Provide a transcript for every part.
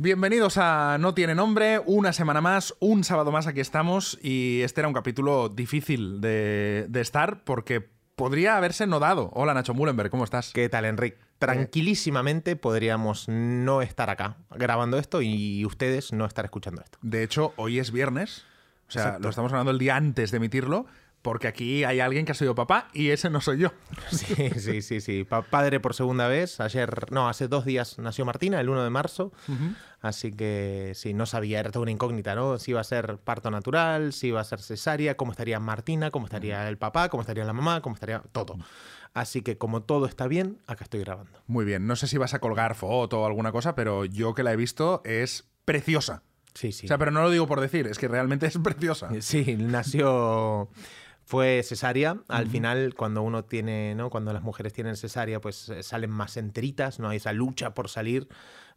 Bienvenidos a No tiene nombre, una semana más, un sábado más aquí estamos y este era un capítulo difícil de, de estar porque podría haberse nodado. Hola Nacho Mullenberg, ¿cómo estás? ¿Qué tal, Enrique? Tranquilísimamente podríamos no estar acá grabando esto y ustedes no estar escuchando esto. De hecho, hoy es viernes, o sea, Exacto. lo estamos grabando el día antes de emitirlo, porque aquí hay alguien que ha sido papá y ese no soy yo. Sí, sí, sí, sí. Pa- padre por segunda vez. Ayer, no, hace dos días nació Martina, el 1 de marzo. Así que sí, no sabía, era toda una incógnita, ¿no? Si iba a ser parto natural, si iba a ser cesárea, cómo estaría Martina, cómo estaría el papá, cómo estaría la mamá, cómo estaría todo. Así que como todo está bien, acá estoy grabando. Muy bien, no sé si vas a colgar foto o alguna cosa, pero yo que la he visto es preciosa. Sí, sí. O sea, pero no lo digo por decir, es que realmente es preciosa. Sí, nació. Fue cesárea. Al final, cuando uno tiene, ¿no? Cuando las mujeres tienen cesárea, pues eh, salen más enteritas, no hay esa lucha por salir.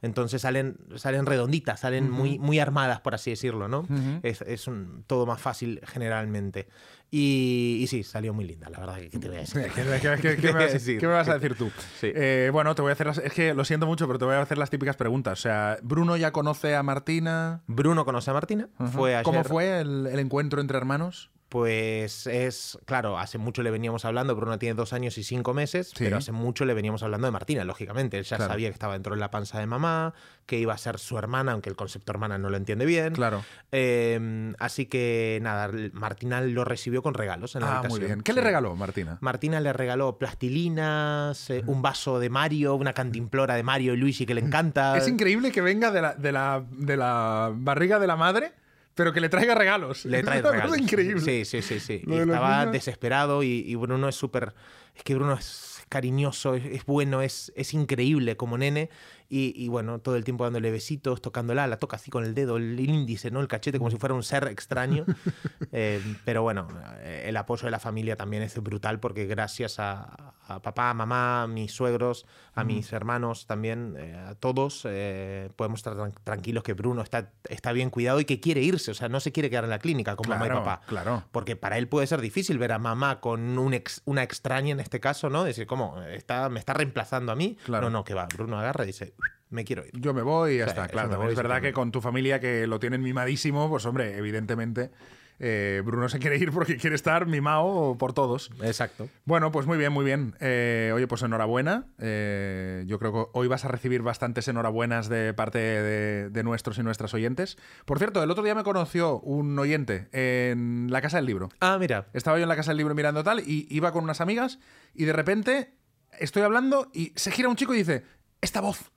Entonces salen, salen redonditas, salen muy, muy armadas, por así decirlo, ¿no? Es, es un- todo más fácil generalmente. Y, y sí, salió muy linda, la verdad. ¿Qué te voy a decir? ¿Qué, qué- qué- qué me vas, decir? qué me vas a decir tú? Sí. Eh, bueno, te voy a hacer las, es que lo siento mucho, pero te voy a hacer las típicas preguntas. O sea, Bruno ya conoce a Martina. Bruno conoce a Martina. Fue ayer. ¿Cómo fue el, el encuentro entre hermanos? Pues es, claro, hace mucho le veníamos hablando, Bruno tiene dos años y cinco meses, Sí. pero hace mucho le veníamos hablando de Martina, lógicamente. Él ya Claro. sabía que estaba dentro de la panza de mamá, que iba a ser su hermana, aunque el concepto hermana no lo entiende bien. Claro. Eh, así que nada, Martina lo recibió con regalos en la Ah, muy bien. ¿Qué le regaló Martina? Martina le regaló plastilinas, eh, un vaso de Mario, una cantimplora de Mario y Luigi que le encanta. Es increíble que venga de la, de la, de la barriga de la madre, pero que le traiga regalos. Le trae Es una regalos. cosa increíble. Sí, sí, sí, sí. Y de estaba desesperado y, y Bruno es súper... Es que Bruno es cariñoso, es, es bueno, es, es increíble como nene. Y, y bueno, todo el tiempo dándole besitos, tocándola, la toca así con el dedo, el índice, ¿no? El cachete, como si fuera un ser extraño. Eh, pero bueno, eh, el apoyo de la familia también es brutal porque gracias a, a papá, mamá, a mis suegros, a mis hermanos también, eh, a todos, eh, podemos estar tran- tranquilos que Bruno está, está bien cuidado y que quiere irse, o sea, no se quiere quedar en la clínica con mamá y Claro, papá. claro. Porque para él puede ser difícil ver a mamá con un ex- una extraña en este caso, ¿no? Decir, ¿cómo? Está, ¿Me está reemplazando a mí? Claro. No, no, que va. Bruno agarra y dice, me quiero ir. Yo me voy y ya está, claro. También es verdad que con tu familia que lo tienen mimadísimo, pues hombre, evidentemente eh, Bruno se quiere ir porque quiere estar mimado por todos. Exacto. Bueno, pues muy bien, muy bien. Eh, oye, pues enhorabuena. Eh, yo creo que hoy vas a recibir bastantes enhorabuenas de parte de, de nuestros y nuestras oyentes. Por cierto, el otro día me conoció un oyente en la Casa del Libro. Ah, mira. Estaba yo en la Casa del Libro mirando tal y iba con unas amigas y de repente estoy hablando y se gira un chico y dice, esta voz,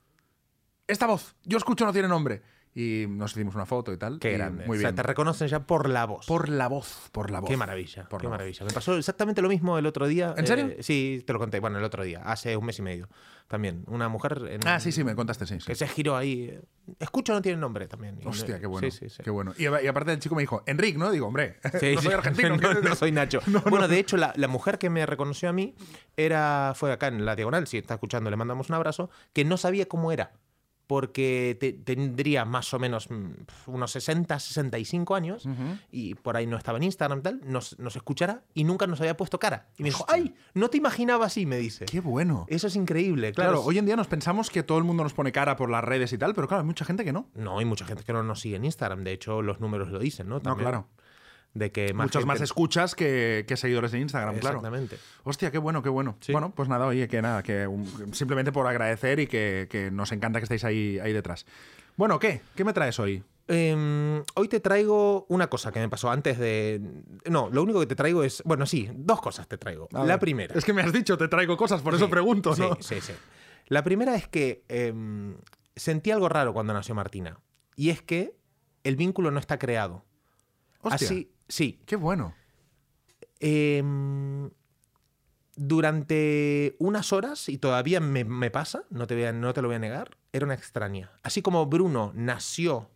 esta voz, yo escucho no tiene nombre. Y nos hicimos una foto y tal. Qué y grande. Muy O sea, bien. te reconocen ya por la voz. Por la voz, por la voz. Qué maravilla, Por qué voz. maravilla. Me pasó exactamente lo mismo el otro día. ¿En serio? Eh, sí, te lo conté. Bueno, el otro día, hace un mes y medio. También, una mujer en- Ah, sí, sí, me contaste, sí. sí. que se giró ahí. eh, Escucho no tiene nombre también. Hostia, qué bueno. Sí, sí, sí. Qué bueno. Y, y aparte el chico me dijo, Enrique, ¿no? Digo, hombre, no soy argentino. no, ¿qué- no soy Nacho. bueno, de hecho, la, la mujer que me reconoció a mí era, fue acá en la diagonal, si está escuchando, le mandamos un abrazo, que no sabía cómo era. Porque te- tendría más o menos mm, unos 60, 65 años y por ahí no estaba en Instagram y tal, nos, nos escuchará y nunca nos había puesto cara. Y me dijo, ¡ay! No te imaginaba así, me dice. Qué bueno. Eso es increíble, Claro, claro. hoy en día nos pensamos que todo el mundo nos pone cara por las redes y tal, pero claro, hay mucha gente que no. No, hay mucha gente que no nos sigue en Instagram. De hecho, los números lo dicen, ¿no? También. claro. De que más Muchos gente- más escuchas que, que seguidores en Instagram, claro. Exactamente. Hostia, qué bueno, qué bueno. Sí. Bueno, pues nada, oye, que nada, que simplemente por agradecer y que, que nos encanta que estéis ahí, ahí detrás. Bueno, ¿qué? ¿Qué me traes hoy? Eh, hoy te traigo una cosa que me pasó antes de. No, lo único que te traigo es. Bueno, sí, dos cosas te traigo. A la ver. primera. Es que me has dicho, te traigo cosas, por eso Sí, pregunto, sí, ¿no? Sí, sí. La primera es que eh, sentí algo raro cuando nació Martina. Y es que el vínculo no está creado. Hostia, Así, sí. qué bueno. Eh, durante unas horas, y todavía me, me pasa, no te, voy a- no te lo voy a negar, era una extraña. Así como Bruno nació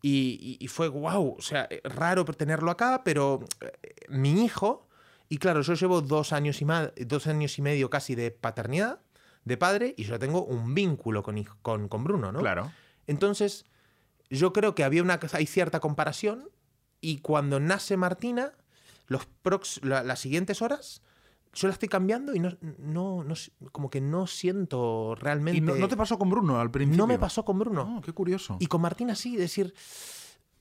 y, y- y fue wow, o sea, eh, raro tenerlo acá, pero eh, mi hijo, y claro, yo llevo dos años y, dos años y medio casi de paternidad, de padre, y yo tengo un vínculo con, hijo- con, con Bruno, ¿no? Claro. Entonces, yo creo que había una, hay cierta comparación y cuando nace Martina, los prox- la- las siguientes horas yo la estoy cambiando y no, no, no como que no siento realmente. ¿Y no, no te pasó con Bruno al principio? No me pasó con Bruno. Oh, qué curioso. Y con Martina sí, decir,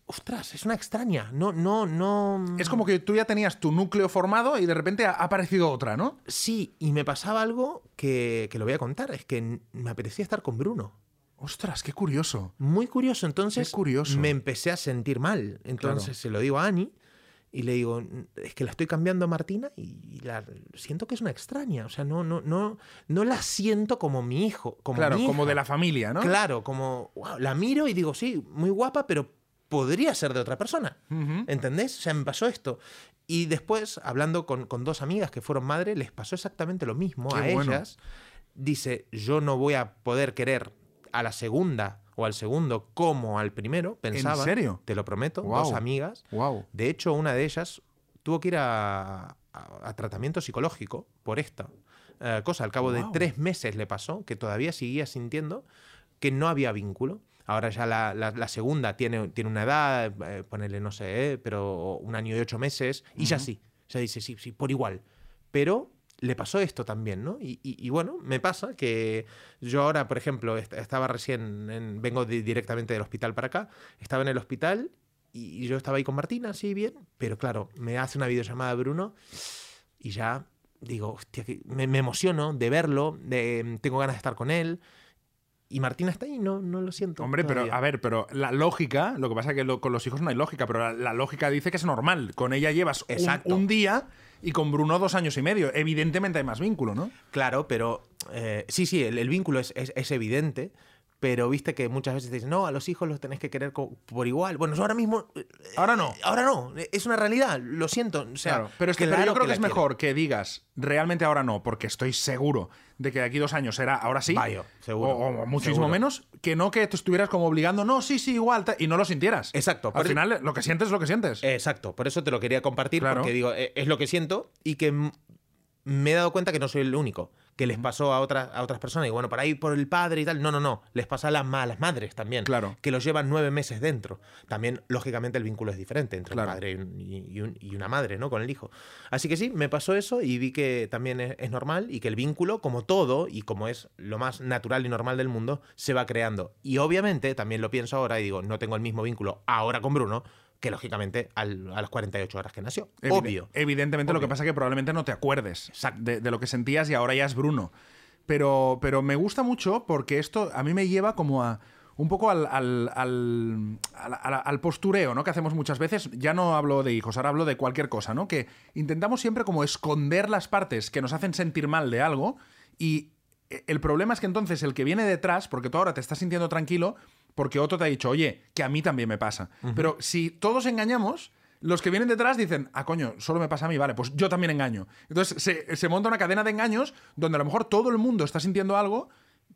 ostras, es una extraña. No, no, no. Es como que tú ya tenías tu núcleo formado y de repente ha aparecido otra, ¿no? Sí, y me pasaba algo que, que lo voy a contar. Es que me apetecía estar con Bruno. Ostras, qué curioso. Muy curioso. Entonces Qué curioso. me empecé a sentir mal. Entonces Claro. se lo digo a Ani y le digo, es que la estoy cambiando a Martina y la siento que es una extraña. O sea, no, no, no, no la siento como mi hijo. Como claro, mi como de la familia, ¿no? Claro, como wow, la miro y digo, sí, muy guapa, pero podría ser de otra persona. Ujú. ¿Entendés? O sea, me pasó esto. Y después, hablando con, con dos amigas que fueron madres, les pasó exactamente lo mismo Qué a bueno. ellas. Dice, yo no voy a poder querer a la segunda o al segundo como al primero, pensaba. serio? Te lo prometo, dos amigas. Wow. De hecho, una de ellas tuvo que ir a, a- a tratamiento psicológico por esta eh, cosa. Al cabo de tres meses le pasó que todavía seguía sintiendo que no había vínculo. Ahora ya la, la- la segunda tiene, tiene una edad, eh, ponele, no sé, eh, pero un año y ocho meses, y ya sí, ya dice, sí, sí, por igual. Pero le pasó esto también, ¿no? Y, y- y bueno, me pasa que yo ahora, por ejemplo, est- estaba recién, en- vengo di- directamente del hospital para acá, estaba en el hospital y yo estaba ahí con Martina, sí, bien, pero claro, me hace una videollamada Bruno y ya digo, hostia, que me, me emociono de verlo, de, tengo ganas de estar con él. Y Martina está ahí, no, no lo siento. Hombre, pero a ver, pero la lógica, lo que pasa es que lo- con los hijos no hay lógica, pero la, la lógica dice que es normal. Con ella llevas un, un día y con Bruno dos años y medio. Evidentemente hay más vínculo, ¿no? Claro, pero eh, sí, sí, el, el vínculo es, es- es evidente, pero viste que muchas veces te dicen, no, a los hijos los tenés que querer por igual. Bueno, yo ahora mismo... eh, Ahora no. Ahora no, es una realidad, lo siento. O sea, Claro, pero, es que, pero yo creo que, es quiero. mejor que digas realmente ahora no, porque estoy seguro de que de aquí dos años será ahora sí. Seguro, O, o muchísimo seguro. menos, que no que te estuvieras como obligando, no, sí, sí, igual, y no lo sintieras. Exacto, Al final, lo que sientes es lo que sientes. Exacto, por eso te lo quería compartir, Claro. porque digo, eh, es lo que siento y que me he dado cuenta que no soy el único, que les pasó a otras, a otras personas. Y bueno, por ahí, por el padre y tal. No, no, no. Les pasa a las, ma- a las madres también. Claro. Que los llevan nueve meses dentro. También, lógicamente, el vínculo es diferente entre Claro. un padre y, un- y- y un- y una madre, ¿no? Con el hijo. Así que sí, me pasó eso y vi que también es, es normal y que el vínculo, como todo y como es lo más natural y normal del mundo, se va creando. Y obviamente, también lo pienso ahora y digo, no tengo el mismo vínculo ahora con Bruno que lógicamente al- a las 48 horas que nació. Evide- Obvio. Evidentemente, lo que pasa es que probablemente no te acuerdes de, de lo que sentías y ahora ya es Bruno. Pero, pero me gusta mucho porque esto a mí me lleva como a un poco al, al, al, al- al- al postureo, ¿no? Que hacemos muchas veces. Ya no hablo de hijos, ahora hablo de cualquier cosa, ¿no? Que intentamos siempre como esconder las partes que nos hacen sentir mal de algo y eh, el problema es que entonces el que viene detrás, porque tú ahora te estás sintiendo tranquilo, porque otro te ha dicho, oye, que a mí también me pasa. Pero si todos engañamos, los que vienen detrás dicen, ah, coño, solo me pasa a mí, vale, pues yo también engaño. Entonces se, se monta una cadena de engaños donde a lo mejor todo el mundo está sintiendo algo,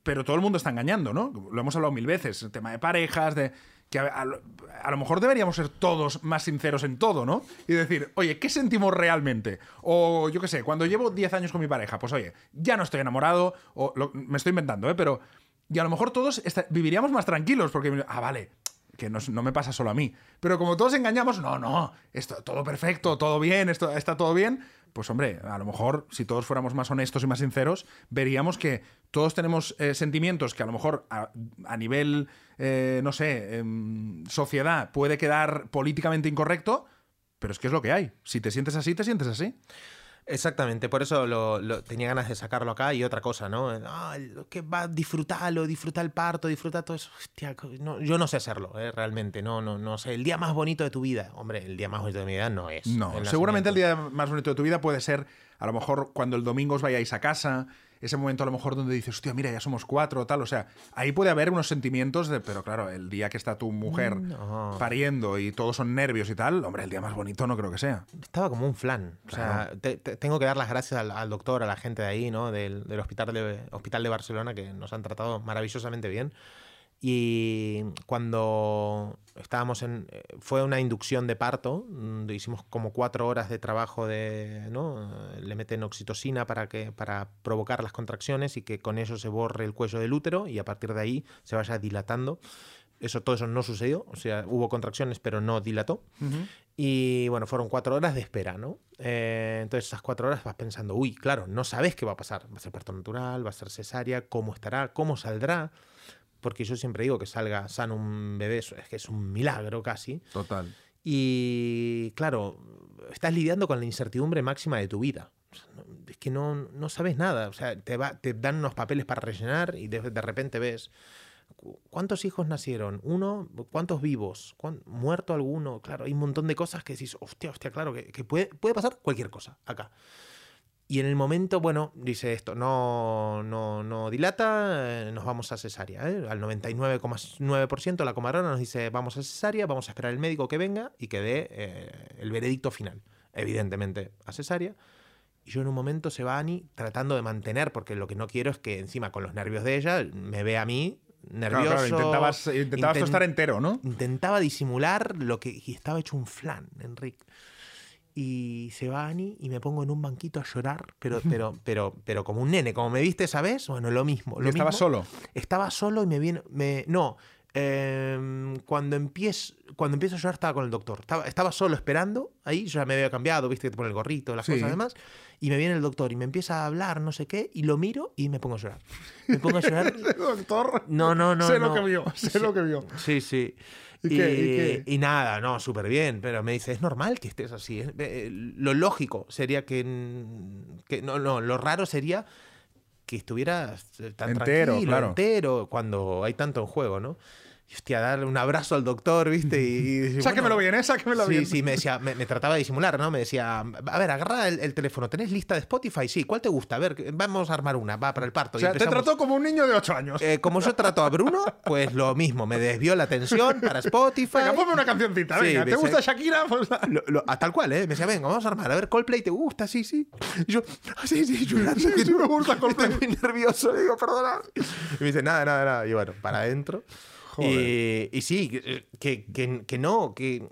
pero todo el mundo está engañando, ¿no? Lo hemos hablado mil veces, el tema de parejas, de que a, a lo- a lo mejor deberíamos ser todos más sinceros en todo, ¿no? Y decir, oye, ¿qué sentimos realmente? O yo qué sé, cuando llevo 10 años con mi pareja, pues oye, ya no estoy enamorado, o lo- me estoy inventando, ¿eh? Pero, y a lo mejor todos viviríamos más tranquilos, porque, ah, vale, que no, no me pasa solo a mí. Pero como todos engañamos, no, no, esto todo perfecto, todo bien, esto está todo bien. Pues hombre, a lo mejor si todos fuéramos más honestos y más sinceros, veríamos que todos tenemos eh, sentimientos que a lo mejor a, a nivel, eh, no sé, em, sociedad puede quedar políticamente incorrecto, pero es que es lo que hay. Si te sientes así, te sientes así. Exactamente, por eso lo, lo- tenía ganas de sacarlo acá y otra cosa, ¿no? Ah, que va, disfrutarlo, disfrutar el parto, disfrutar todo eso. Hostia, no, yo no sé hacerlo, ¿eh? realmente, no, no, no sé. El día más bonito de tu vida, hombre, el día más bonito de mi vida no es. No, seguramente el día más bonito de tu vida puede ser, a lo mejor, cuando el domingo os vayáis a casa, ese momento a lo mejor donde dices, hostia, mira, ya somos cuatro, tal. O sea, ahí puede haber unos sentimientos de, pero claro, el día que está tu mujer No. pariendo y todos son nervios y tal, hombre, el día más bonito no creo que sea. Estaba como un flan. O sea, te- te- tengo que dar las gracias al, al doctor, a la gente de ahí, ¿no? Del, del hospital, de, hospital de Barcelona, que nos han tratado maravillosamente bien. Y cuando estábamos en. eh, Fue una inducción de parto, mm, hicimos como cuatro horas de trabajo de. ¿no? Le meten oxitocina para, que, para provocar las contracciones y que con eso se borre el cuello del útero y a partir de ahí se vaya dilatando. Eso, todo eso no sucedió. O sea, hubo contracciones, pero no dilató. Y bueno, fueron cuatro horas de espera, ¿no? Eh, entonces, esas cuatro horas vas pensando, uy, claro, no sabes qué va a pasar. Va a ser parto natural, va a ser cesárea, cómo estará, cómo saldrá. Porque yo siempre digo que salga sano un bebé, es que es un milagro casi. Total. Y claro, estás lidiando con la incertidumbre máxima de tu vida. Es que no, no sabes nada. O sea, te, va, te dan unos papeles para rellenar y de, de repente ves ¿Cuántos hijos nacieron? ¿Uno? ¿Cuántos vivos? ¿Muerto alguno? Claro, hay un montón de cosas que decís, hostia, hostia, claro, que, puede, puede, pasar cualquier cosa acá. Y en el momento, bueno, dice esto, no, no, no dilata, eh, nos vamos a cesárea. ¿eh? Al 99,9% la comadrona nos dice, vamos a cesárea, vamos a esperar al médico que venga y que dé eh, el veredicto final. Evidentemente, a cesárea. Y yo en un momento se va Ani tratando de mantener, porque lo que no quiero es que encima con los nervios de ella me vea a mí nervioso. intentabas, intentabas estar entero, ¿no? Intentaba disimular lo que. Y estaba hecho un flan, Enrique. Y se va Ani y me pongo en un banquito a llorar, pero, pero, pero, pero como un nene, como me viste esa vez, bueno, lo mismo. Lo ¿Estaba solo? Estaba solo y me viene. Me, no, Em, cuando, empiezo, cuando empiezo a llorar estaba con el doctor. Estaba, estaba solo esperando, ahí yo ya me había cambiado, viste que te pone el gorrito, las cosas demás. Y me viene el doctor y me empieza a hablar, no sé qué, y lo miro y me pongo a llorar. Me pongo a llorar. doctor? No, no, no. Sé lo que vio, sé lo que vio. Sí, sí. ¿Y, nada, no, súper bien, pero me dice, es normal que estés así. Eh, lo lógico sería que, que... No, no, lo raro sería que estuvieras tan entero, tranquilo, claro. entero, cuando hay tanto en juego, ¿no? Hostia, darle un abrazo al doctor, ¿viste? Y, y sáquemelo bien, ¿eh? Sáquemelo sí, bien. Sí, me decía, me, trataba de disimular, ¿no? Me decía, a ver, agarra el, teléfono, ¿tenés lista de Spotify? Sí, ¿cuál te gusta? A ver, vamos a armar una, va para el parto. O sea, te trató como un niño de 8 años. Eh, como yo trato a Bruno, pues lo mismo, me desvió la atención para Spotify. Venga, ponme una cancioncita, venga, ¿te gusta Shakira? Pues... a tal cual, ¿eh? Me decía, venga, vamos a armar, a ver, Coldplay, ¿te gusta? Sí, sí. Y yo, ah, sí, sí, yo, sí, sí, me gusta Coldplay. Estoy muy nervioso, digo, perdona. Y me dice, nada, nada, nada. Y bueno, para adentro. Y, sí, que, que, no, que,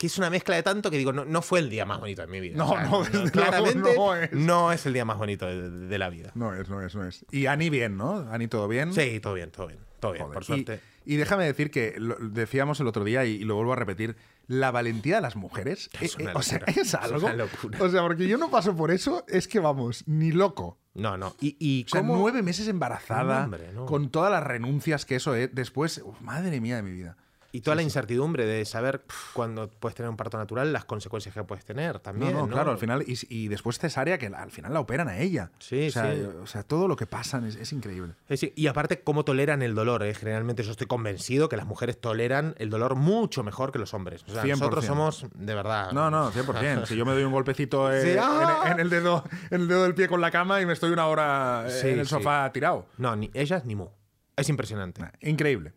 es una mezcla de tanto que digo, no, no fue el día más bonito de mi vida. No, no, claramente es. no es. el día más bonito de, la vida. No es, no es, no es. Y Ani bien, ¿no? Ani todo bien. Sí, todo bien, todo bien. Todo bien, por suerte. Y, déjame decir que decíamos el otro día y, lo vuelvo a repetir, la valentía de las mujeres es, eh, o sea, es algo. Es una locura. O sea, porque yo no paso por eso, es que vamos, ni loco. No, no. Y, y o nueve meses embarazada, con todas las renuncias que eso es. Después, madre mía de mi vida. Y toda la incertidumbre de saber cuándo puedes tener un parto natural, las consecuencias que puedes tener también. No, claro, al final. Y, después cesárea, que al final la operan a ella. Sí, o sea, sí. O sea, todo lo que pasan es, increíble. y aparte, cómo toleran el dolor. ¿eh? Generalmente yo estoy convencido que las mujeres toleran el dolor mucho mejor que los hombres. O sea, nosotros somos, de verdad. No, no, 100%. si yo me doy un golpecito eh, ¡ah! en, el dedo, en el dedo del pie con la cama y me estoy una hora eh, en el sofá tirado. No, ni ellas ni mu. Es impresionante. increíble.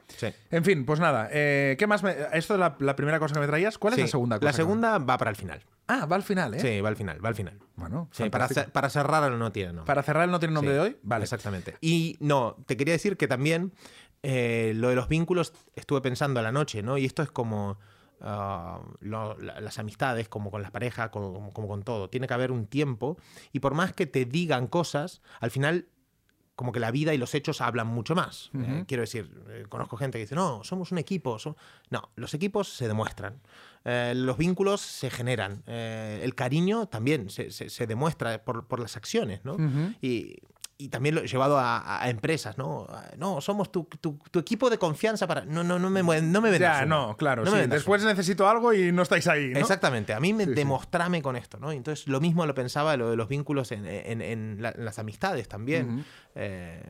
En fin, pues nada. Eh, ¿Qué más? Esto es la, primera cosa que me traías. ¿Cuál es la segunda cosa? La segunda va para el final. Ah, va al final, ¿eh? Sí, va al final, va al final. Bueno, para, para, cerrar el no tiene nombre. Para cerrar el no tiene nombre de hoy. Vale. Exactamente. Y no, te quería decir que también eh, lo de los vínculos estuve pensando a la noche, ¿no? Y esto es como. Ah, las amistades, como con las parejas, como, como, con todo. Tiene que haber un tiempo y por más que te digan cosas, al final como que la vida y los hechos hablan mucho más. Eh, quiero decir, eh, conozco gente que dice, no, somos un equipo. No, los equipos se demuestran. Eh, los vínculos se generan. el cariño también se, se, demuestra por, por, las acciones, ¿no? Y y también lo he llevado a, empresas, ¿no? No, somos tu, tu, equipo de confianza para. No, no, no me, no me vendas. Ya, no, claro. sí. Después necesito algo y no estáis ahí. ¿no? Exactamente. A mí me demostrame con esto, ¿no? Entonces, lo mismo lo pensaba lo de los vínculos en, en, las amistades también. Eh,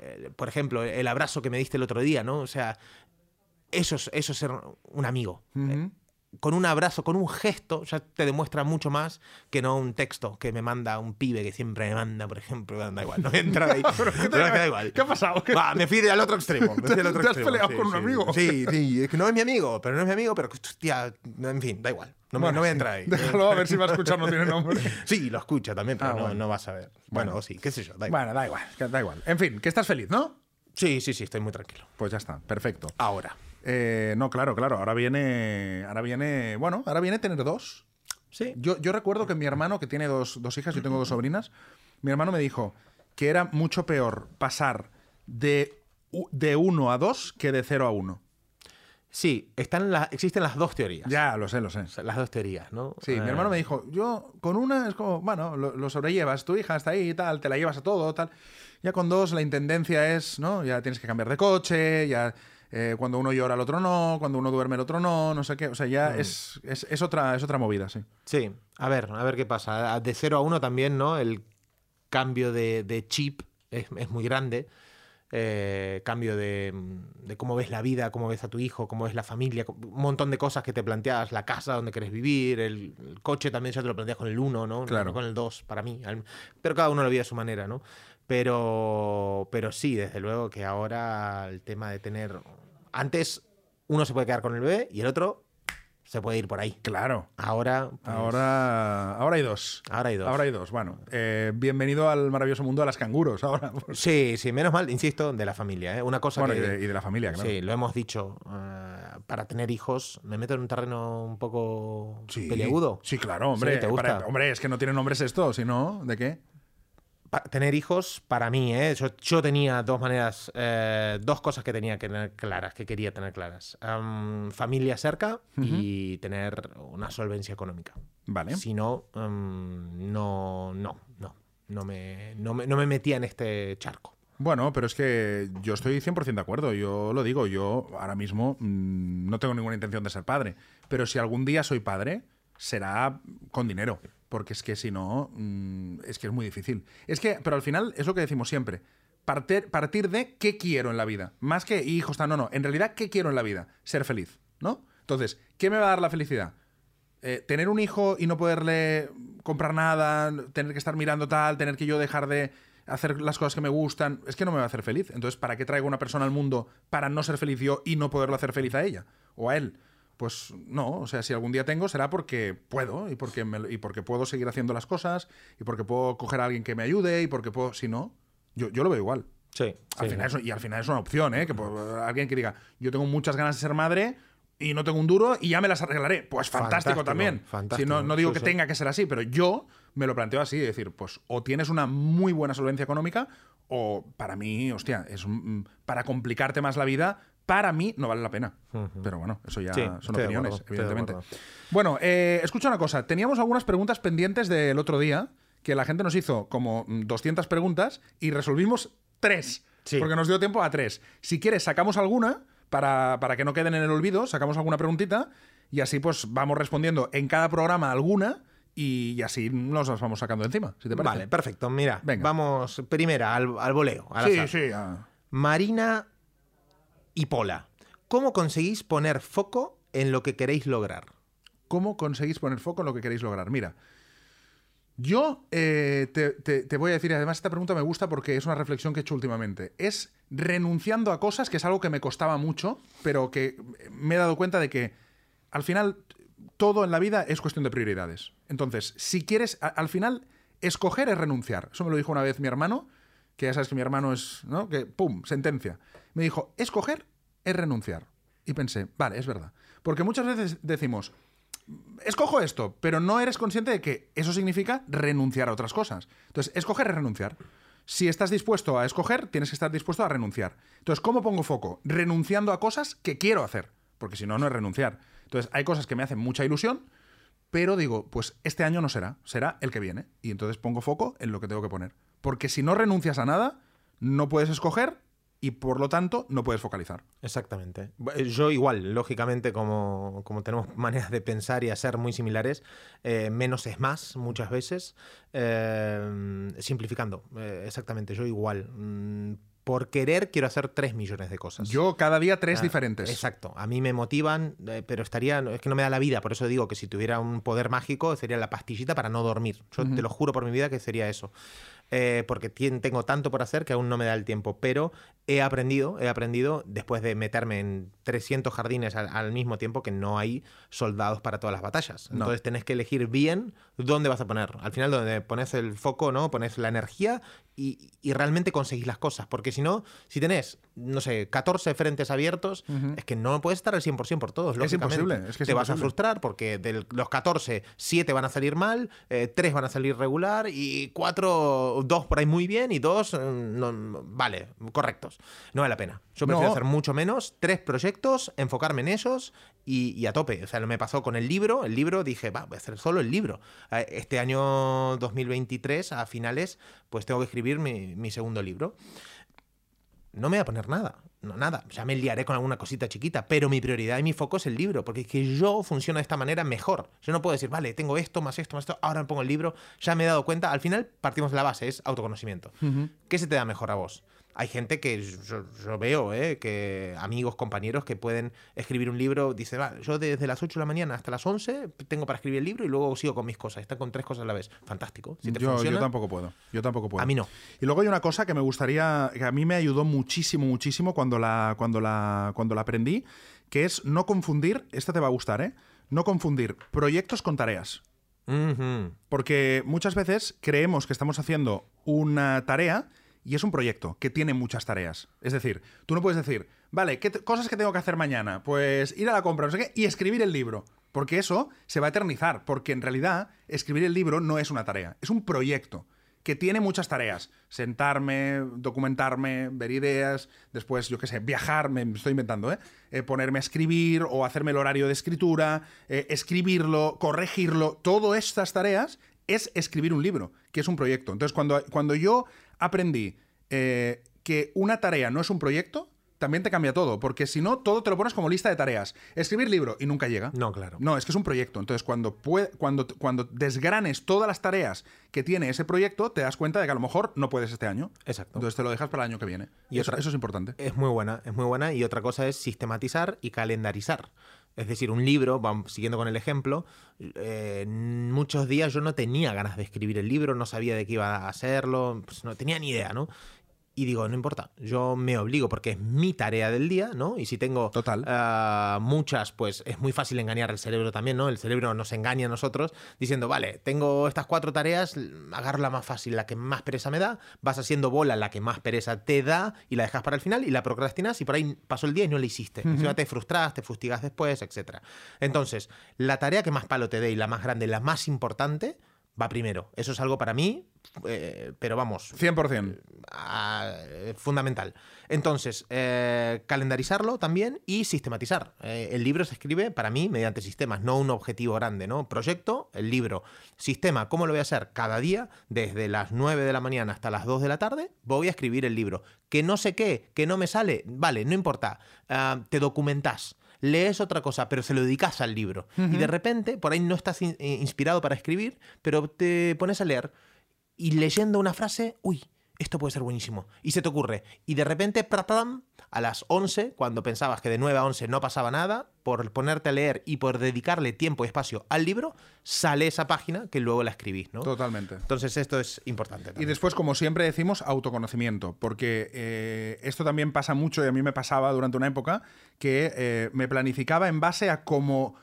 eh, por ejemplo, el abrazo que me diste el otro día, ¿no? O sea, eso es, eso ser un amigo con un abrazo, con un gesto, ya te demuestra mucho más que no un texto que me manda un pibe que siempre me manda, por ejemplo. Da igual, no entra ahí. ¿qué, da igual. ¿Qué ha pasado? me fui al otro extremo. Me al otro ¿Te, has peleado con un amigo? Sí, sí, es que no es mi amigo, pero no es mi amigo, pero hostia, en fin, da igual. No, me, no voy a entrar ahí. Déjalo a ver si va a escuchar, no tiene nombre. Sí, lo escucha también, pero ah, no, no, vas a ver. Bueno, sí, qué sé yo, da igual. Bueno, da igual, da igual. En fin, que estás feliz, ¿no? Sí, sí, sí, estoy muy tranquilo. Pues ya está, perfecto. Ahora. Eh, no, claro, claro. Ahora viene. Ahora viene. Bueno, ahora viene tener dos. Sí. Yo, yo recuerdo que mi hermano, que tiene dos, dos hijas, yo tengo dos sobrinas, mi hermano me dijo que era mucho peor pasar de de 1 a 2 que de 0 a 1. Sí, están las, existen las dos teorías. Ya, lo sé, lo sé. O sea, Las dos teorías, ¿no? Sí, mi Eh, hermano me dijo, yo con una es como, bueno, lo, lo sobrellevas, tu hija está ahí y tal, te la llevas a todo, tal. Ya con dos la intendencia es, ¿no? Ya tienes que cambiar de coche, ya eh, cuando uno llora el otro no, cuando uno duerme el otro no, no sé qué. O sea, ya Mm. es, es, es otra, es otra movida, sí. Sí, a ver, a ver qué pasa. De 0 a 1 también, ¿no? El cambio de, de chip es, es muy grande. Eh, cambio de, de cómo ves la vida, cómo ves a tu hijo, cómo ves la familia, un montón de cosas que te planteas, la casa donde quieres vivir, el, el coche también ya te lo planteas con el 1, ¿no? Claro. No con el 2, para mí. Pero cada uno lo vive a su manera, ¿no? Pero, pero sí, desde luego que ahora el tema de tener... Antes uno se puede quedar con el bebé y el otro se puede ir por ahí. Claro. Ahora, pues, Ahora, ahora hay dos. ahora hay dos. Ahora hay dos. Bueno, eh, bienvenido al maravilloso mundo de las canguros. Ahora, pues. Sí, sí, menos mal, insisto, de la familia. ¿eh? Una cosa bueno, y que. de, y de la familia, claro. Sí, lo hemos dicho. eh, para tener hijos, me meto en un terreno un poco Sí, peliagudo. Sí, claro, hombre. Sí, ¿te gusta? Para- hombre, es que no tiene nombres esto, si no, ¿de qué? Tener hijos, para mí, ¿eh? yo, yo tenía dos maneras, eh, dos cosas que tenía que tener claras, que quería tener claras. Am, familia cerca y tener una solvencia económica. Vale. Si no, no, no, no. No me, no, me, no me metía en este charco. Bueno, pero es que yo estoy 100% de acuerdo. Yo lo digo, yo ahora mismo mm, no tengo ninguna intención de ser padre. Pero si algún día soy padre, será con dinero. Porque es que si no, mm, es que es muy difícil. Es que, pero al final es lo que decimos siempre. Partir, partir de qué quiero en la vida. Más que hijos, no, no. En realidad, ¿qué quiero en la vida? Ser feliz, ¿no? Entonces, ¿qué me va a dar la felicidad? Eh, tener un hijo y no poderle comprar nada, tener que estar mirando tal, tener que yo dejar de hacer las cosas que me gustan, es que no me va a hacer feliz. Entonces, ¿para qué traigo una persona al mundo para no ser feliz yo y no poderlo hacer feliz a ella o a él? Pues no, o sea, si algún día tengo será porque puedo y porque, me- y porque puedo seguir haciendo las cosas y porque puedo coger a alguien que me ayude y porque puedo, si no, yo, yo lo veo igual. Sí. Al final es- y al final es una opción, ¿eh? Que alguien que diga, yo tengo muchas ganas de ser madre y no tengo un duro y ya me las arreglaré. Pues fantástico, Fantástico, también. fantástico. Si no, no digo Sí, que sí. tenga que ser así, pero yo me lo planteo así, es decir, pues o tienes una muy buena solvencia económica o para mí, hostia, es para complicarte más la vida, para mí no vale la pena. Pero bueno, eso ya Sí, son opiniones, acuerdo, evidentemente. Bueno, eh, escucha una cosa. Teníamos algunas preguntas pendientes del otro día que la gente nos hizo como mm, 200 preguntas y resolvimos tres. Sí. Porque nos dio tiempo a tres. Si quieres, sacamos alguna para, para que no queden en el olvido, sacamos alguna preguntita y así pues vamos respondiendo en cada programa alguna y, así nos las vamos sacando encima, si te parece. Vale, perfecto. Mira, Venga. vamos primera al, al voleo. al Sí, azar. sí. ah. Marina y Pola. ¿Cómo conseguís poner foco en lo que queréis lograr? ¿Cómo conseguís poner foco en lo que queréis lograr? Mira, yo eh, te, voy a decir, además esta pregunta me gusta porque es una reflexión que he hecho últimamente. Es renunciando a cosas, que es algo que me costaba mucho, pero que me he dado cuenta de que al final todo en la vida es cuestión de prioridades. Entonces, si quieres, al final, escoger es renunciar. Eso me lo dijo una vez mi hermano, que ya sabes que mi hermano es, ¿no? Que, ¡pum!, sentencia. Me dijo, escoger es renunciar. Y pensé, vale, es verdad. Porque muchas veces decimos, escojo esto, pero no eres consciente de que eso significa renunciar a otras cosas. Entonces, escoger es renunciar. Si estás dispuesto a escoger, tienes que estar dispuesto a renunciar. Entonces, ¿cómo pongo foco? Renunciando a cosas que quiero hacer, porque si no, no es renunciar. Entonces, hay cosas que me hacen mucha ilusión, pero digo, pues este año no será, será el que viene. Y entonces pongo foco en lo que tengo que poner. Porque si no renuncias a nada, no puedes escoger y por lo tanto no puedes focalizar. Exactamente. Bu- Yo igual, lógicamente, como, como tenemos maneras de pensar y hacer muy similares, eh, menos es más muchas veces, eh, simplificando, eh, exactamente, yo igual. Mm, por querer quiero hacer 3 millones de cosas. Yo cada día tres Ah, diferentes. Exacto. A mí me motivan, eh, pero estaría. Es que no me da la vida. Por eso digo que si tuviera un poder mágico sería la pastillita para no dormir. Yo te lo juro por mi vida que sería eso. Eh, porque tengo tanto por hacer que aún no me da el tiempo. Pero he aprendido, he aprendido después de meterme en 300 jardines al, al mismo tiempo que no hay soldados para todas las batallas. No. Entonces tenés que elegir bien dónde vas a poner. Al final donde pones el foco, ¿no? Pones la energía y, y realmente conseguís las cosas. Porque si no, si tenés, no sé, 14 frentes abiertos, es que no puedes estar al 100% por todos. Es imposible, es que es Te vas a frustrar porque de los 14, 7 van a salir mal, 3 van a salir regular y 4 o dos por ahí muy bien y dos, eh, no, vale, correctos. No vale la pena. Yo prefiero No. hacer mucho menos, tres proyectos, enfocarme en esos y, y a tope. O sea, lo me pasó con el libro. El libro dije, va, voy a hacer solo el libro. Eh, Este año 2023, a finales, pues tengo que escribir mi, mi segundo libro. No me voy a poner nada, no nada. Ya me liaré con alguna cosita chiquita, pero mi prioridad y mi foco es el libro, porque es que yo funciono de esta manera mejor. Yo no puedo decir, vale, tengo esto, más esto, más esto, ahora me pongo el libro, ya me he dado cuenta. Al final partimos de la base, es autoconocimiento. ¿Qué se te da mejor a vos? Hay gente que yo, yo veo, ¿eh? que amigos, compañeros que pueden escribir un libro, dice, va, yo desde las 8 de la mañana hasta las 11 tengo para escribir el libro y luego sigo con mis cosas. Está con tres cosas a la vez. Fantástico. Si te yo, funciona, yo tampoco puedo. Yo tampoco puedo. A mí no. Y luego hay una cosa que me gustaría, que a mí me ayudó muchísimo, muchísimo cuando la, cuando la, cuando la aprendí, que es no confundir, esta te va a gustar, ¿eh? No confundir proyectos con tareas. Porque muchas veces creemos que estamos haciendo una tarea y es un proyecto que tiene muchas tareas. Es decir, tú no puedes decir, vale, ¿qué cosas que tengo que hacer mañana? Pues ir a la compra, no sé qué, y escribir el libro. Porque eso se va a eternizar, porque en realidad escribir el libro no es una tarea, es un proyecto que tiene muchas tareas. Sentarme, documentarme, ver ideas, después, yo qué sé, viajar, me estoy inventando, ¿eh? Eh, ponerme a escribir o hacerme el horario de escritura, eh, escribirlo, corregirlo, todas estas tareas es escribir un libro, que es un proyecto. Entonces, cuando, cuando yo aprendí eh, que una tarea no es un proyecto, también te cambia todo, porque si no, todo te lo pones como lista de tareas. Escribir libro y nunca llega. No, claro. No, es que es un proyecto. Entonces, cuando, pue- cuando, cuando desgranes todas las tareas que tiene ese proyecto, te das cuenta de que a lo mejor no puedes este año. Exacto. Entonces te lo dejas para el año que viene. Y Y eso, otra- eso es importante. Es muy buena, es muy buena. Y otra cosa es sistematizar y calendarizar. Es decir, un libro, siguiendo con el ejemplo, eh, muchos días yo no tenía ganas de escribir el libro, no sabía de qué iba a hacerlo, pues no tenía ni idea, ¿no? Y digo, no importa, yo me obligo porque es mi tarea del día, ¿no? Y si tengo Total. ah, muchas, pues es muy fácil engañar al cerebro también, ¿no? El cerebro nos engaña a nosotros diciendo, vale, tengo estas cuatro tareas, agarro la más fácil, la que más pereza me da, vas haciendo bola la que más pereza te da y la dejas para el final y la procrastinas y por ahí pasó el día y no la hiciste. Encima te frustras, te fustigas después, etc. Entonces, la tarea que más palo te dé y la más grande, la más importante, va primero. Eso es algo para mí, eh, pero vamos, 100%. ah, eh, fundamental. Entonces, eh, calendarizarlo también y sistematizar. El libro se escribe para mí mediante sistemas, no un objetivo grande, ¿no? Proyecto, el libro. Sistema, ¿cómo lo voy a hacer? Cada día, desde las 9 de la mañana hasta las 2 de la tarde, voy a escribir el libro. Que no sé qué, que no me sale, vale, no importa. Ah, te documentás. Lees otra cosa, pero se lo dedicas al libro. Y de repente, por ahí no estás in- eh, inspirado para escribir, pero te pones a leer y leyendo una frase, uy, esto puede ser buenísimo. Y se te ocurre. Y de repente, a las 11, cuando pensabas que de 9 a 11 no pasaba nada, por ponerte a leer y por dedicarle tiempo y espacio al libro, sale esa página que luego la escribís, ¿no? Totalmente. Entonces esto es importante. Y después, como siempre decimos, autoconocimiento, porque eh, esto también pasa mucho y a mí me pasaba durante una época que eh, me planificaba en base a cómo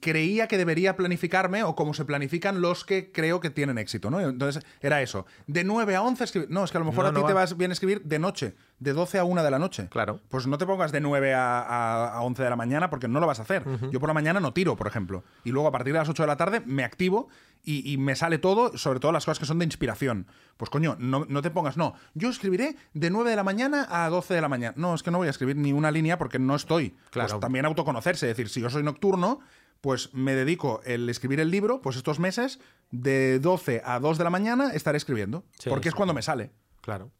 creía que debería planificarme o cómo se planifican los que creo que tienen éxito, ¿no? Entonces era eso, de 9 a 11 escribir, no, es que a lo mejor No, a ti te va. vas bien escribir de noche, de 12 a 1 de la noche. Claro. Pues no te pongas de 9 a, a- a 11 de la mañana porque no lo vas a hacer. Yo por la mañana no tiro, por ejemplo. Y luego a partir de las 8 de la tarde me activo y, y me sale todo, sobre todo las cosas que son de inspiración. Pues coño, no, no te pongas, no, yo escribiré de 9 de la mañana a 12 de la mañana. No, es que no voy a escribir ni una línea porque no estoy. Claro. Pues también autoconocerse, es decir, si yo soy nocturno, pues me dedico el escribir el libro, pues estos meses, de 12 a 2 de la mañana estaré escribiendo. Sí, porque es cuando me sale. Claro.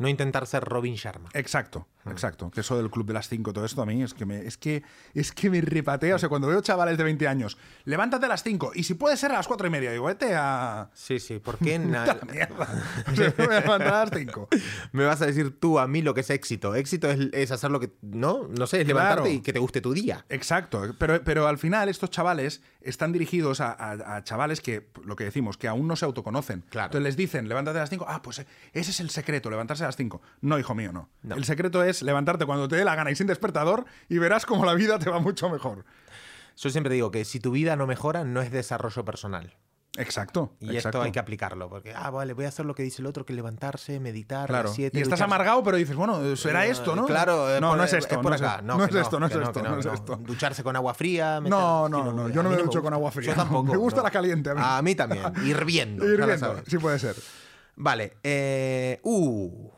No intentar ser Robin Sharma. Exacto. Exacto. Que eso del club de las 5, todo esto a mí es que me, es que, es que me repatea. O sea, cuando veo chavales de 20 años, levántate a las 5 y si puede ser a las 4 y media, digo, vete a. Sí, sí. ¿Por qué na- ¡Puta mierda! O sea, me voy a levantar a las 5. me vas a decir tú a mí lo que es éxito? Éxito es, es hacer lo que... No, no sé, es Claro. levantarte y que te guste tu día. Exacto, pero, pero al final estos chavales están dirigidos a, a- a chavales que, lo que decimos, que aún no se autoconocen. Claro. Entonces les dicen, levántate a las 5, ah, pues eh, ese es el secreto, levantarse a las 5. No, hijo mío, no. No. El secreto es levantarte cuando te dé la gana y sin despertador y verás cómo la vida te va mucho mejor. Yo siempre digo que si tu vida no mejora, no es desarrollo personal. Exacto. Y exacto. esto hay que aplicarlo, porque, ah, vale, voy a hacer lo que dice el otro, que levantarse, meditar, Claro. siete, y estás ducharse. amargado, pero dices, bueno, será Eh, esto, ¿no? Claro, no, por- no es esto. por no acá. Es, No, no es esto, no es esto, que no es no. esto. Ducharse con agua fría. meter- No, no, no, yo no me me ducho con agua fría. Yo tampoco. Me gusta la caliente a mí. A mí también, hirviendo. Hirviendo, sí puede ser. Vale. eh, uh,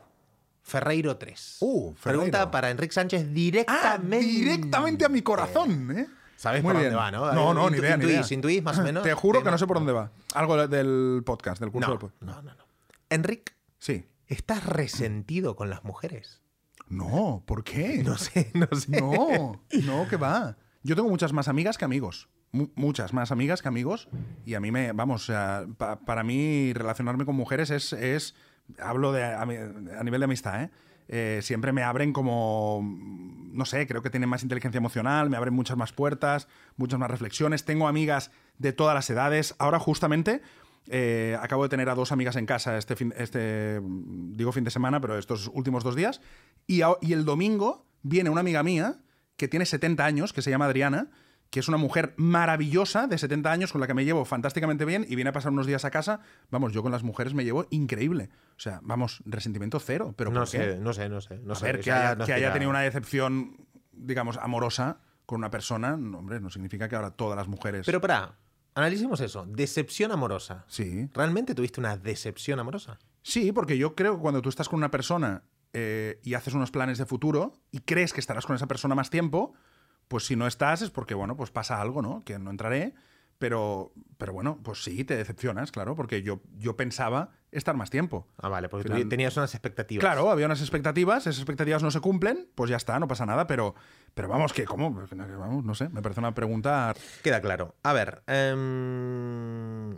Ferreiro 3. Uh, Pregunta para Enrique Sánchez Ah, directamente. directamente a mi corazón, ¿eh? ¿Sabes Muy por bien. dónde va, no? No, no, ni idea, ni idea. intuís más o menos. Te juro que no sé por dónde va. Algo de- del podcast, del curso No, del podcast. no, no, no. Enrique, Sí. ¿estás resentido con las mujeres? No, ¿por qué? No sé, no sé. No, no, que va. Yo tengo muchas más amigas que amigos. Mu- muchas más amigas que amigos. Y a mí me, vamos, sea, pa- para mí relacionarme con mujeres es, es hablo de, a, a nivel de amistad, ¿eh? Eh, siempre me abren como, no sé, creo que tienen más inteligencia emocional, me abren muchas más puertas, muchas más reflexiones. Tengo amigas de todas las edades. Ahora justamente eh, acabo de tener a dos amigas en casa este, fin, este, digo fin de semana, pero estos últimos dos días. Y el domingo viene una amiga mía que tiene 70 años, que se llama Adriana, que es una mujer maravillosa de 70 años con la que me llevo fantásticamente bien y viene a pasar unos días a casa. Vamos, yo con las mujeres me llevo increíble. O sea, vamos, resentimiento cero. Pero No sé, no sé, no sé. No a sé, ver, que, ya haya, que haya tenido una decepción, digamos, amorosa con una persona, no, hombre, no significa que ahora todas las mujeres... Pero para, analicemos eso. Decepción amorosa. Sí. ¿Realmente tuviste una decepción amorosa? Sí, porque yo creo que cuando tú estás con una persona eh, y haces unos planes de futuro y crees que estarás con esa persona más tiempo, pues si no estás es porque, bueno, pues pasa algo, ¿no? Que no entraré, pero, pero bueno, pues sí, te decepcionas, claro, porque yo, yo pensaba estar más tiempo. Ah, vale, porque Final- tú tenías unas expectativas. Claro, había unas expectativas, esas expectativas no se cumplen, pues ya está, no pasa nada, pero, pero vamos, que ¿cómo? Vamos, no sé, me parece una pregunta... Queda claro. A ver. em,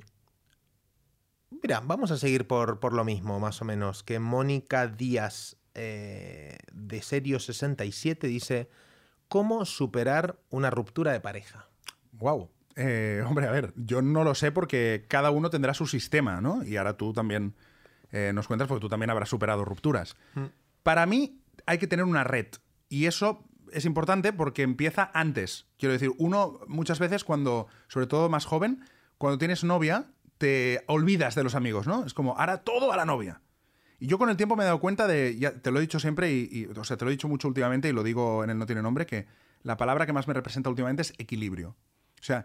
Mira, vamos a seguir por, por lo mismo, más o menos. Que Mónica Díaz eh, de Serio 67 dice: ¿Cómo superar una ruptura de pareja? Wow. hombre, a ver, yo no lo sé porque cada uno tendrá su sistema, ¿no? Y ahora tú también eh, nos cuentas porque tú también habrás superado rupturas. Para mí hay que tener una red y eso es importante porque empieza antes. Quiero decir, uno muchas veces cuando, sobre todo más joven, cuando tienes novia, te olvidas de los amigos, ¿no? Es como, ahora todo a la novia. Y yo con el tiempo me he dado cuenta de, ya te lo he dicho siempre, y, o sea, te lo he dicho mucho últimamente y lo digo en el No Tiene Nombre, que la palabra que más me representa últimamente es equilibrio. O sea,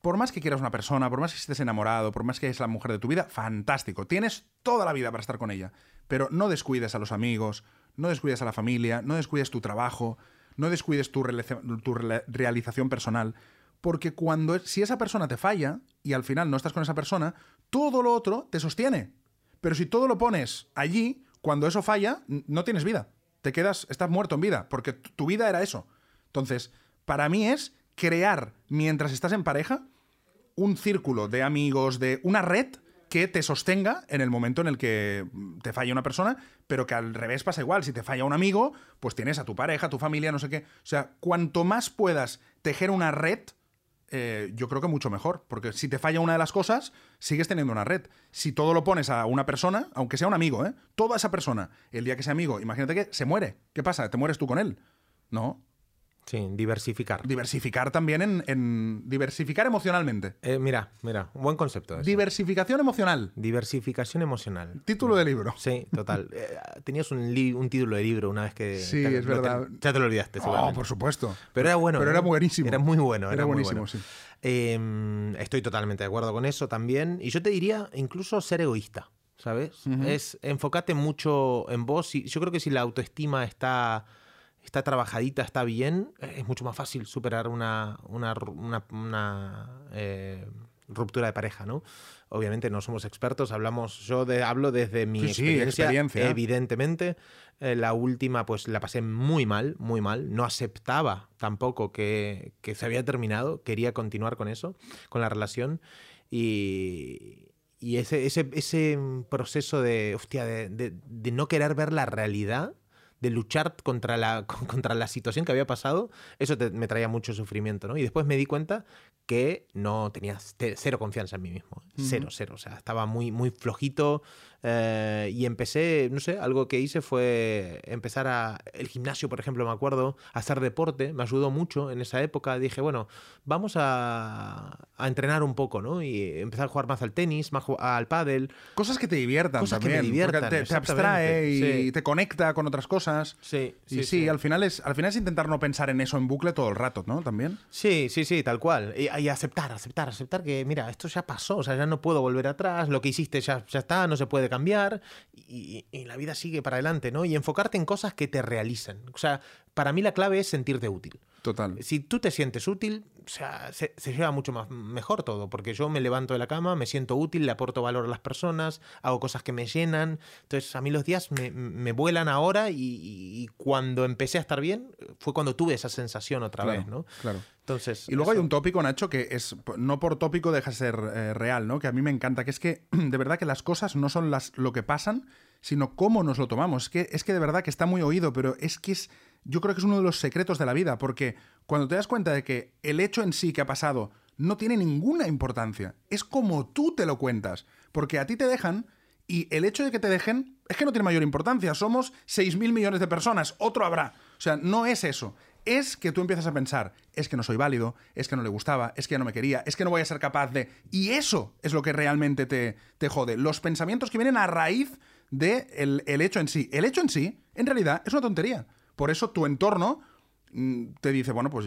por más que quieras una persona, por más que estés enamorado, por más que es la mujer de tu vida, fantástico. Tienes toda la vida para estar con ella. Pero no descuides a los amigos, no descuides a la familia, no descuides tu trabajo, no descuides tu, realización personal. Porque cuando si esa persona te falla y al final no estás con esa persona, todo lo otro te sostiene. Pero si todo lo pones allí, cuando eso falla, no tienes vida. Te quedas, estás muerto en vida, porque tu vida era eso. Entonces, para mí es crear, mientras estás en pareja, un círculo de amigos, de una red que te sostenga en el momento en el que mm, te falla una persona, pero que al revés pasa igual. Si te falla un amigo, pues tienes a tu pareja, a tu familia, no sé qué. O sea, cuanto más puedas tejer una red, eh, yo creo que mucho mejor. Porque si te falla una de las cosas, sigues teniendo una red. Si todo lo pones a una persona, aunque sea un amigo, ¿eh? Toda esa persona, el día que sea amigo, imagínate que se muere. ¿Qué pasa? ¿Te mueres tú con él? No. Sí, diversificar. Diversificar también en. en- diversificar emocionalmente. Eh, mira, mira, un buen concepto. ese. Diversificación emocional. Diversificación emocional. Título de libro. Sí, total. Eh, tenías un, li- un título de libro una vez que... Sí, te- es no te- verdad. ya te lo olvidaste, Oh, por supuesto. Pero era bueno. Pero ¿eh? era buenísimo. Era muy bueno. Era, Era buenísimo, bueno. sí. Eh, estoy totalmente de acuerdo con eso también. Y yo te diría incluso ser egoísta, ¿sabes? Es enfocate mucho en vos. Y yo creo que si la autoestima está, está trabajadita, está bien, eh, es mucho más fácil superar una, una, ru- una- una, eh, ruptura de pareja, ¿no? Obviamente no somos expertos, hablamos, yo de- hablo desde mi Sí, sí, experiencia, experiencia. evidentemente. Eh, la última, pues la pasé muy mal, muy mal. No aceptaba tampoco que, que se había terminado. Quería continuar con eso, con la relación. Y, y ese, ese, ese proceso de, hostia, de, de- de no querer ver la realidad, de luchar contra la, contra la situación que había pasado, eso te- me traía mucho sufrimiento, ¿no? Y después me di cuenta que no tenía te- cero confianza en mí mismo. Cero, cero. O sea, estaba muy, muy flojito. Eh, y empecé, no sé, algo que hice fue empezar a. El gimnasio, por ejemplo, me acuerdo, a hacer deporte. Me ayudó mucho en esa época. Dije, bueno, vamos a, a entrenar un poco, ¿no? Y empezar a jugar más al tenis, más al pádel. Cosas que te diviertan Cosas que me también. diviertan, te, te abstrae y sí. te conecta con otras cosas. Sí, y sí, Al, final es, al final es intentar no pensar en eso en bucle todo el rato, ¿no? También. Sí, sí, sí, tal cual. Y, y aceptar, aceptar, aceptar que, mira, esto ya pasó, o sea, ya no puedo volver atrás, lo que hiciste ya, ya está, no se puede cambiar y, la vida sigue para adelante, ¿no? Y enfocarte en cosas que te realicen. O sea, para mí la clave es sentirte útil. Total. Si tú te sientes útil, o sea, se, se lleva mucho más mejor todo, porque yo me levanto de la cama, me siento útil, le aporto valor a las personas, hago cosas que me llenan. Entonces, a mí los días me, me vuelan ahora y, y cuando empecé a estar bien fue cuando tuve esa sensación otra Claro, vez, ¿no? Claro. Entonces, Y luego hay un tópico, Nacho, que es no por tópico deja de ser eh, real, ¿no? Que a mí me encanta, que es que de verdad que las cosas no son las, lo que pasan, sino cómo nos lo tomamos. Es que, es que de verdad que está muy oído, pero es que es. Yo creo que es uno de los secretos de la vida, porque cuando te das cuenta de que el hecho en sí que ha pasado no tiene ninguna importancia, es como tú te lo cuentas, porque a ti te dejan y el hecho de que te dejen es que no tiene mayor importancia. Somos 6.000 millones de personas, otro habrá. O sea, no es eso. Es que tú empiezas a pensar, es que no soy válido, es que no le gustaba, es que ya no me quería, es que no voy a ser capaz de... Y eso es lo que realmente te, te jode. Los pensamientos que vienen a raíz del el el hecho en sí. El hecho en sí, en realidad, es una tontería. Por eso tu entorno mm, te dice, bueno, pues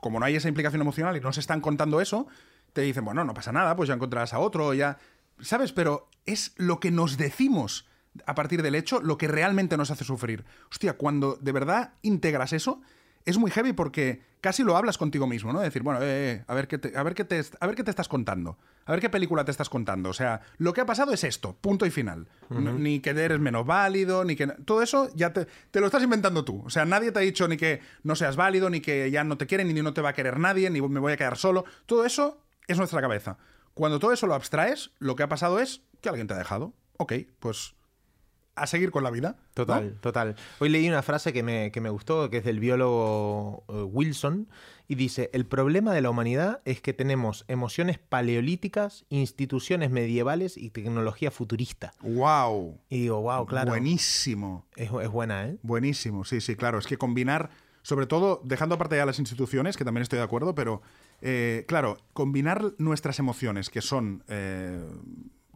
como no hay esa implicación emocional y no se están contando eso, te dicen, bueno, no pasa nada, pues ya encontrarás a otro, ya... ¿Sabes? Pero es lo que nos decimos a partir del hecho lo que realmente nos hace sufrir. Hostia, cuando de verdad integras eso, es muy heavy porque casi lo hablas contigo mismo, ¿no? Decir, bueno, eh, eh, a, ver qué te, a, ver qué te, a ver qué te estás contando, a ver qué película te estás contando. O sea, lo que ha pasado es esto, punto y final. Ni que eres menos válido, ni que... Todo eso ya te, te lo estás inventando tú. O sea, nadie te ha dicho ni que no seas válido, ni que ya no te quieren, ni no te va a querer nadie, ni me voy a quedar solo. Todo eso es nuestra cabeza. Cuando todo eso lo abstraes, lo que ha pasado es que alguien te ha dejado. Ok, pues a seguir con la vida. ¿no? Total, total. Hoy leí una frase que me, que me gustó, que es del biólogo eh, Wilson, y dice, el problema de la humanidad es que tenemos emociones paleolíticas, instituciones medievales y tecnología futurista. ¡Wow! Y digo, wow, claro. Buenísimo. Es, es buena, ¿eh? Buenísimo, sí, sí, claro. Es que combinar, sobre todo, dejando aparte ya las instituciones, que también estoy de acuerdo, pero eh, claro, combinar nuestras emociones, que son, eh,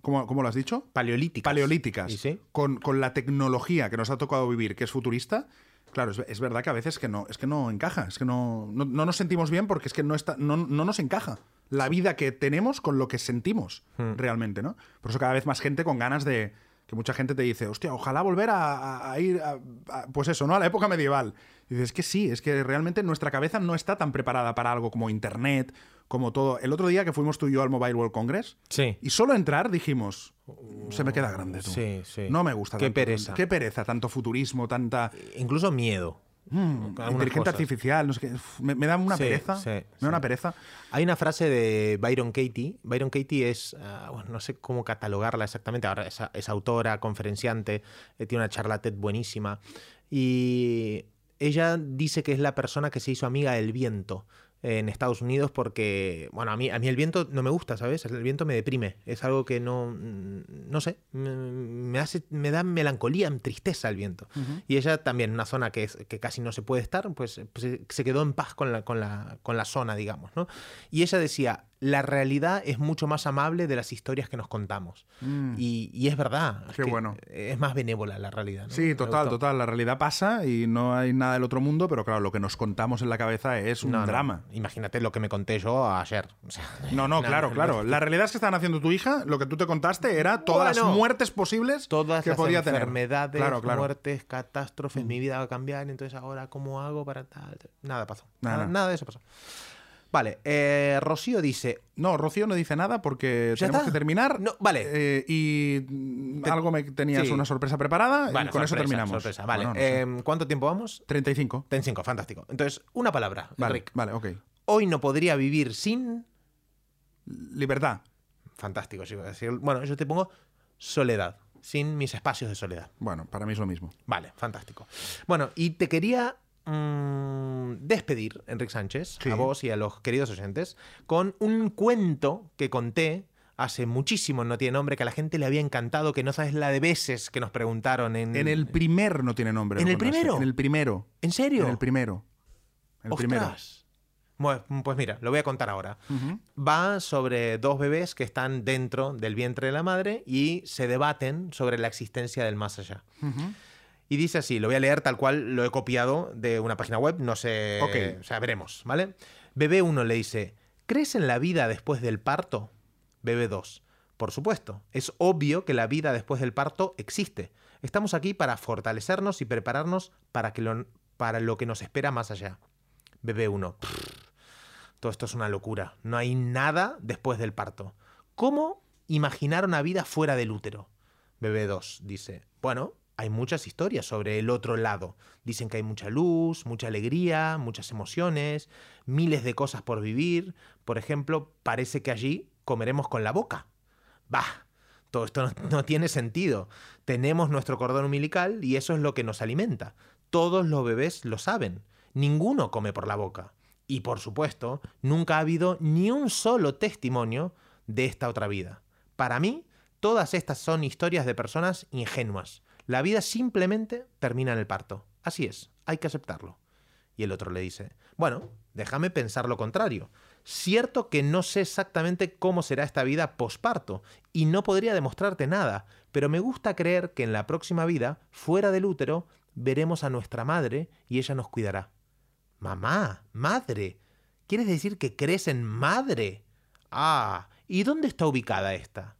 ¿cómo, cómo lo has dicho? Paleolíticas. Paleolíticas, ¿Y sí? con, con la tecnología que nos ha tocado vivir, que es futurista. Claro, es, es verdad que a veces que no, es que no encaja, es que no, no, no nos sentimos bien porque es que no, está, no, no nos encaja la vida que tenemos con lo que sentimos Hmm. realmente, ¿no? Por eso cada vez más gente con ganas de, que mucha gente te dice, hostia, ojalá volver a, a- a ir, a, a- pues eso, ¿no? A la época medieval. Y dices, es que sí, es que realmente nuestra cabeza no está tan preparada para algo como Internet, como todo. El otro día que fuimos tú y yo al Mobile World Congress, Sí. y solo entrar dijimos, se me queda grande tú. Sí, sí. No me gusta Qué tanto. pereza. Qué pereza, tanto futurismo, tanta Incluso miedo. mm, inteligencia cosas. artificial, no sé qué. Me, me da una Sí, pereza. sí, me da sí. una pereza. Hay una frase de Byron Katie. Byron Katie es, ah, bueno, no sé cómo catalogarla exactamente, ahora es, es autora, conferenciante, eh, tiene una charla TED buenísima. Y ella dice que es la persona que se hizo amiga del viento en Estados Unidos porque, bueno, a mí, a mí el viento no me gusta, ¿sabes? El viento me deprime. Es algo que no, mm, no sé, me, me hace, me da melancolía, tristeza el viento. Y ella también, una zona que, es, que casi no se puede estar, pues, pues, se- se quedó en paz con la, con, la, con la zona, digamos, ¿no? Y ella decía, la realidad es mucho más amable de las historias que nos contamos. Mm. Y, y es verdad. es Qué que bueno. Es más benévola la realidad. ¿no? Sí, total, total. La realidad pasa y no hay nada del otro mundo, pero claro, lo que nos contamos en la cabeza es un No, no, drama. Imagínate lo que me conté yo ayer. O sea, No, no, claro, claro. La realidad es que estaban haciendo tu hija, lo que tú te contaste era todas Bueno, las muertes posibles todas que las podía tener. enfermedades, Claro, claro. muertes, catástrofes, mi vida va a cambiar, entonces ahora cómo hago para tal. Nada pasó. Nada. Nada, nada de eso pasó. Vale, eh, Rocío dice, No, Rocío no dice nada porque ¿Ya tenemos está? que terminar. No, vale. Eh, y mm, Te- algo me tenías sí. una sorpresa preparada Vale, y con eso terminamos. sorpresa, Vale, Bueno, no sé. eh, ¿cuánto tiempo vamos? 35. Ten 5, fantástico. Entonces, una palabra, Vale, Enric. vale, ok. Hoy no podría vivir sin... Libertad. Fantástico, sí, Bueno, yo te pongo soledad, sin mis espacios de soledad. Bueno, para mí es lo mismo. Vale, fantástico. Bueno, y te quería mm, despedir, Enrique Sánchez, Sí. a vos y a los queridos oyentes, con un cuento que conté hace muchísimo, no tiene nombre, que a la gente le había encantado, que no sabes la de veces que nos preguntaron en... En el primer no tiene nombre. ¿En el contaste. primero? En el primero. ¿En serio? En el primero. En el ¡Ostras! primero. Bueno, pues mira, lo voy a contar ahora. Va sobre dos bebés que están dentro del vientre de la madre y se debaten sobre la existencia del más allá. Y dice así, lo voy a leer tal cual lo he copiado de una página web, no sé, Ok. o sea, veremos, ¿vale? Bebé 1 le dice, ¿crees en la vida después del parto? Bebé 2, Por supuesto, es obvio que la vida después del parto existe. Estamos aquí para fortalecernos y prepararnos para, que lo, para lo que nos espera más allá. Bebé 1. Todo esto es una locura. No hay nada después del parto. ¿Cómo imaginar una vida fuera del útero? Bebé 2 dice, bueno, hay muchas historias sobre el otro lado. Dicen que hay mucha luz, mucha alegría, muchas emociones, miles de cosas por vivir. Por ejemplo, parece que allí comeremos con la boca. Bah, todo esto no, no, tiene sentido. Tenemos nuestro cordón umbilical y eso es lo que nos alimenta. Todos los bebés lo saben. Ninguno come por la boca. Y por supuesto, nunca ha habido ni un solo testimonio de esta otra vida. Para mí, todas estas son historias de personas ingenuas. La vida simplemente termina en el parto. Así es, hay que aceptarlo. Y el otro le dice, bueno, déjame pensar lo contrario. Cierto que no sé exactamente cómo será esta vida posparto y no podría demostrarte nada, pero me gusta creer que en la próxima vida, fuera del útero, veremos a nuestra madre y ella nos cuidará. Mamá, madre. ¿Quieres decir que crees en madre? Ah, ¿y dónde está ubicada esta?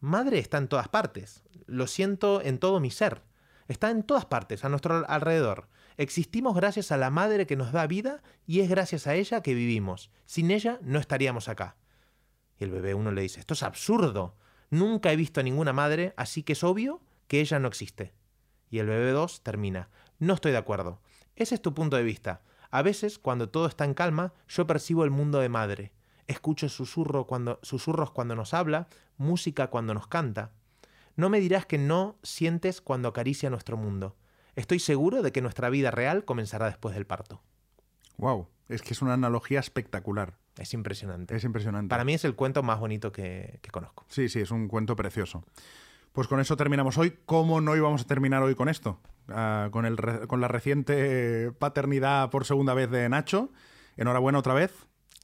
Madre está en todas partes. Lo siento en todo mi ser. Está en todas partes, a nuestro alrededor. Existimos gracias a la madre que nos da vida y es gracias a ella que vivimos. Sin ella no estaríamos acá. Y el bebé uno le dice, esto es absurdo. Nunca he visto a ninguna madre, así que es obvio que ella no existe. Y el bebé 2 termina, no estoy de acuerdo. Ese es tu punto de vista. A veces, cuando todo está en calma, yo percibo el mundo de madre. Escucho susurro cuando, susurros cuando nos habla, música cuando nos canta. No me dirás que no sientes cuando acaricia nuestro mundo. Estoy seguro de que nuestra vida real comenzará después del parto. Wow, es que es una analogía espectacular. Es impresionante. Es impresionante. Para mí es el cuento más bonito que, que conozco. Sí, sí, es un cuento precioso. Pues con eso terminamos hoy. ¿Cómo no íbamos a terminar hoy con esto? Uh, con, el con la reciente paternidad por segunda vez de Nacho. Enhorabuena otra vez.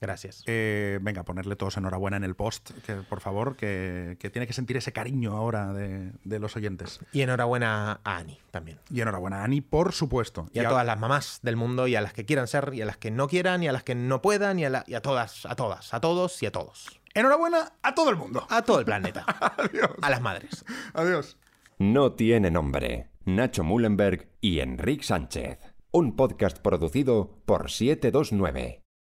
Gracias. Eh, venga, ponerle todos enhorabuena en el post, que, por favor, que, que tiene que sentir ese cariño ahora de, de, los oyentes. Y enhorabuena a Ani también. Y enhorabuena a Ani, por supuesto. Y, y a, a, todas las mamás del mundo, y a las que quieran ser, y a las que no quieran, y a las que no puedan, y a, la, y a todas, a todas, a todos y a todos. Enhorabuena a todo el mundo. A todo el planeta. Adiós. A las madres. Adiós. No tiene nombre. Nacho Mullenberg y Enrique Sánchez. Un podcast producido por 729.